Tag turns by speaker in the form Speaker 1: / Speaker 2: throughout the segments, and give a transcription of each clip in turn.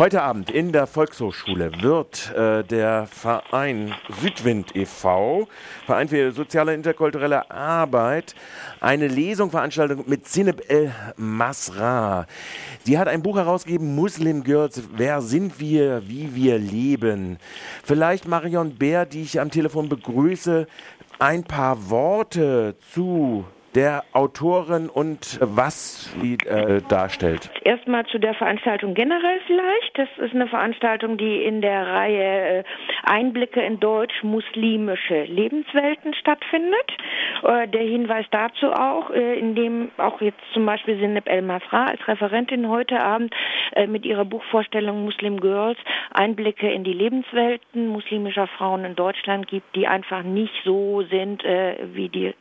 Speaker 1: Heute Abend in der Volkshochschule wird äh, der Verein Südwind e.V., Verein für soziale interkulturelle Arbeit, eine Lesung veranstalten mit Zineb El Masra. Sie hat ein Buch herausgegeben, Muslim Girls, wer sind wir, wie wir leben. Vielleicht Marion Bär, die ich am Telefon begrüße, ein paar Worte zu der Autorin und was sie äh, darstellt.
Speaker 2: Erstmal zu der Veranstaltung generell vielleicht. Das ist eine Veranstaltung, die in der Reihe äh, Einblicke in deutsch-muslimische Lebenswelten stattfindet. Äh, der Hinweis dazu auch, äh, in dem auch jetzt zum Beispiel Sineb El Masra als Referentin heute Abend äh, mit ihrer Buchvorstellung Muslim Girls Einblicke in die Lebenswelten muslimischer Frauen in Deutschland gibt, die einfach nicht so sind, wie die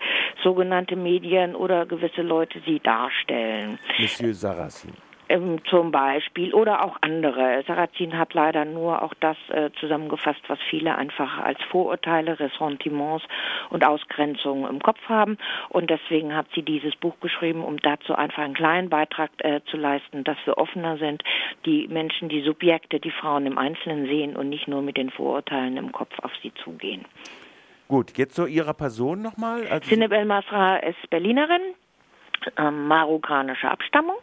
Speaker 2: sogenannte Medien Medien oder gewisse Leute sie darstellen.
Speaker 1: Monsieur Sarrazin.
Speaker 2: Ähm, zum Beispiel oder auch andere. Sarrazin hat leider nur auch das äh, zusammengefasst, was viele einfach als Vorurteile, Ressentiments und Ausgrenzungen im Kopf haben. Und deswegen hat sie dieses Buch geschrieben, um dazu einfach einen kleinen Beitrag äh, zu leisten, dass wir offener sind, die Menschen, die Subjekte, die Frauen im Einzelnen sehen und nicht nur mit den Vorurteilen im Kopf auf sie zugehen.
Speaker 1: Gut, jetzt zu Ihrer Person nochmal.
Speaker 2: Also Sineb El Masra ist Berlinerin, äh, marokkanischer Abstammung.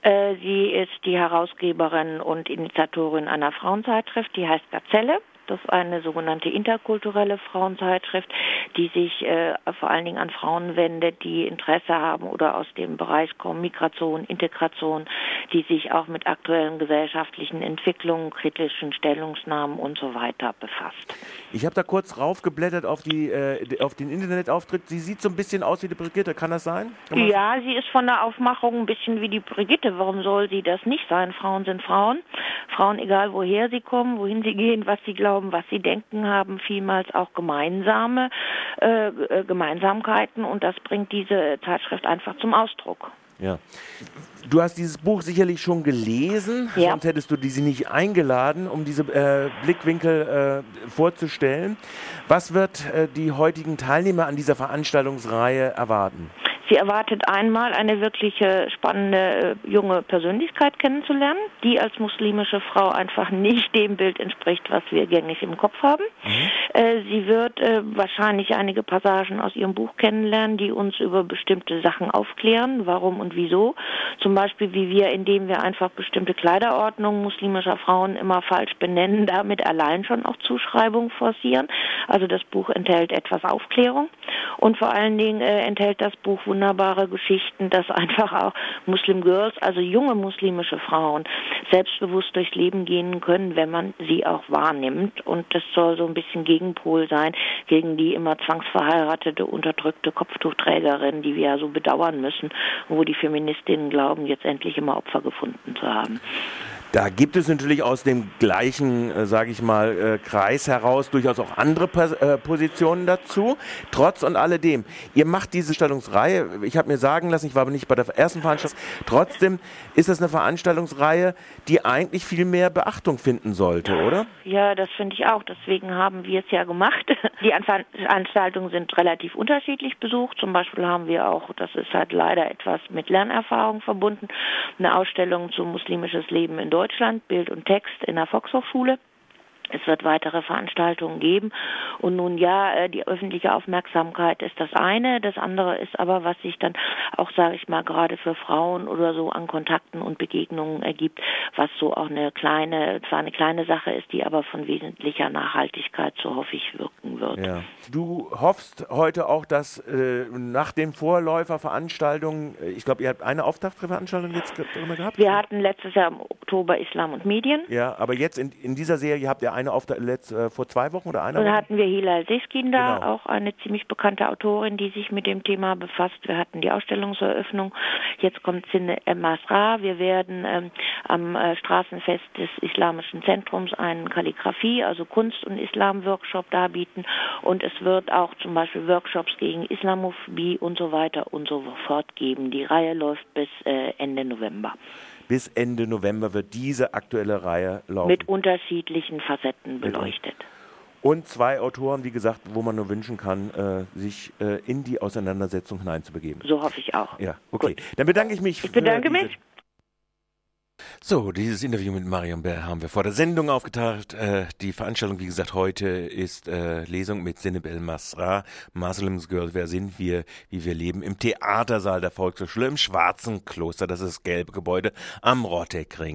Speaker 2: Äh, sie ist die Herausgeberin und Initiatorin einer Frauenzeitschrift, die heißt Gazelle. Das ist eine sogenannte interkulturelle Frauenzeitschrift, die sich äh, vor allen Dingen an Frauen wendet, die Interesse haben oder aus dem Bereich kommen, Migration, Integration, die sich auch mit aktuellen gesellschaftlichen Entwicklungen, kritischen Stellungsnahmen und so weiter befasst.
Speaker 1: Ich habe da kurz raufgeblättert auf, die, äh, auf den Internetauftritt. Sie sieht so ein bisschen aus wie die Brigitte, kann das sein? Kann
Speaker 2: ja, sie ist von der Aufmachung ein bisschen wie die Brigitte. Warum soll sie das nicht sein? Frauen sind Frauen. Frauen, egal woher sie kommen, wohin sie gehen, was sie glauben, was sie denken, haben vielmals auch gemeinsame äh, äh, Gemeinsamkeiten und das bringt diese Zeitschrift einfach zum Ausdruck.
Speaker 1: Ja. Du hast dieses Buch sicherlich schon gelesen, ja. sonst hättest du diese nicht eingeladen, um diese äh, Blickwinkel äh, vorzustellen. Was wird äh, die heutigen Teilnehmer an dieser Veranstaltungsreihe erwarten?
Speaker 2: Sie erwartet einmal eine wirklich äh, spannende äh, junge Persönlichkeit kennenzulernen, die als muslimische Frau einfach nicht dem Bild entspricht, was wir gängig im Kopf haben. Mhm. Äh, sie wird wahrscheinlich einige Passagen aus ihrem Buch kennenlernen, die uns über bestimmte Sachen aufklären, warum und wieso. Zum Beispiel, wie wir, indem wir einfach bestimmte Kleiderordnungen muslimischer Frauen immer falsch benennen, damit allein schon auch Zuschreibungen forcieren. Also das Buch enthält etwas Aufklärung und vor allen Dingen enthält das Buch wunderbare Geschichten, dass einfach auch Muslim Girls, also junge muslimische Frauen, selbstbewusst durchs Leben gehen können, wenn man sie auch wahrnimmt. Und das soll so ein bisschen Gegenpol sein gegen die immer zwangsverheiratete, unterdrückte Kopftuchträgerin, die wir ja so bedauern müssen, wo die Feministinnen glauben, jetzt endlich immer Opfer gefunden zu haben.
Speaker 1: Da gibt es natürlich aus dem gleichen, äh, sage ich mal, äh, Kreis heraus durchaus auch andere äh, Positionen dazu. Trotz und alledem, ihr macht diese Stellungsreihe, ich habe mir sagen lassen, ich war aber nicht bei der ersten Veranstaltung, trotzdem ist das eine Veranstaltungsreihe, die eigentlich viel mehr Beachtung finden sollte, oder?
Speaker 2: Ja, das finde ich auch. Deswegen haben wir es ja gemacht. Die Veranstaltungen sind relativ unterschiedlich besucht. Zum Beispiel haben wir auch, das ist halt leider etwas mit Lernerfahrung verbunden, eine Ausstellung zu muslimisches Leben in Deutschland, Bild und Text in der Volkshochschule. Es wird weitere Veranstaltungen geben. Und nun ja, äh, die öffentliche Aufmerksamkeit ist das eine. Das andere ist aber, was sich dann auch, sage ich mal, gerade für Frauen oder so an Kontakten und Begegnungen ergibt, was so auch eine kleine, zwar eine kleine Sache ist, die aber von wesentlicher Nachhaltigkeit, so hoffe ich, wirken wird.
Speaker 1: Ja. Du hoffst heute auch, dass äh, nach den Vorläuferveranstaltungen, äh, ich glaube, ihr habt eine Auftaktveranstaltung jetzt drin gehabt?
Speaker 2: Wir hatten letztes Jahr im Oktober Islam und Medien.
Speaker 1: Ja, aber jetzt in, in dieser Serie habt ihr eine auf der, letzt, äh, vor zwei Wochen oder einer
Speaker 2: Woche? Dann hatten wir Hilal Seskin da, genau. auch eine ziemlich bekannte Autorin, die sich mit dem Thema befasst. Wir hatten die Ausstellungseröffnung. Jetzt kommt Sinne Masra. Wir werden ähm, am äh, Straßenfest des Islamischen Zentrums einen Kalligrafie, also Kunst- und Islam-Workshop darbieten. Und es wird auch zum Beispiel Workshops gegen Islamophobie und so weiter und so fort geben. Die Reihe läuft bis äh, Ende November.
Speaker 1: Bis Ende November wird diese aktuelle Reihe laufen.
Speaker 2: Mit unterschiedlichen Facetten beleuchtet.
Speaker 1: Und zwei Autoren, wie gesagt, wo man nur wünschen kann, äh, sich äh, in die Auseinandersetzung hineinzubegeben.
Speaker 2: So hoffe ich auch.
Speaker 1: Ja, okay. Gut. Dann bedanke ich mich.
Speaker 2: Ich bedanke mich.
Speaker 1: So, dieses Interview mit Marion Bär haben wir vor der Sendung aufgetaucht. Äh, die Veranstaltung, wie gesagt, heute ist äh, Lesung mit Sineb El Masra, Muslims Girl, wer sind wir, wie wir leben, im Theatersaal der Volkshochschule im Schwarzen Kloster, das ist das gelbe Gebäude am Rotteckring.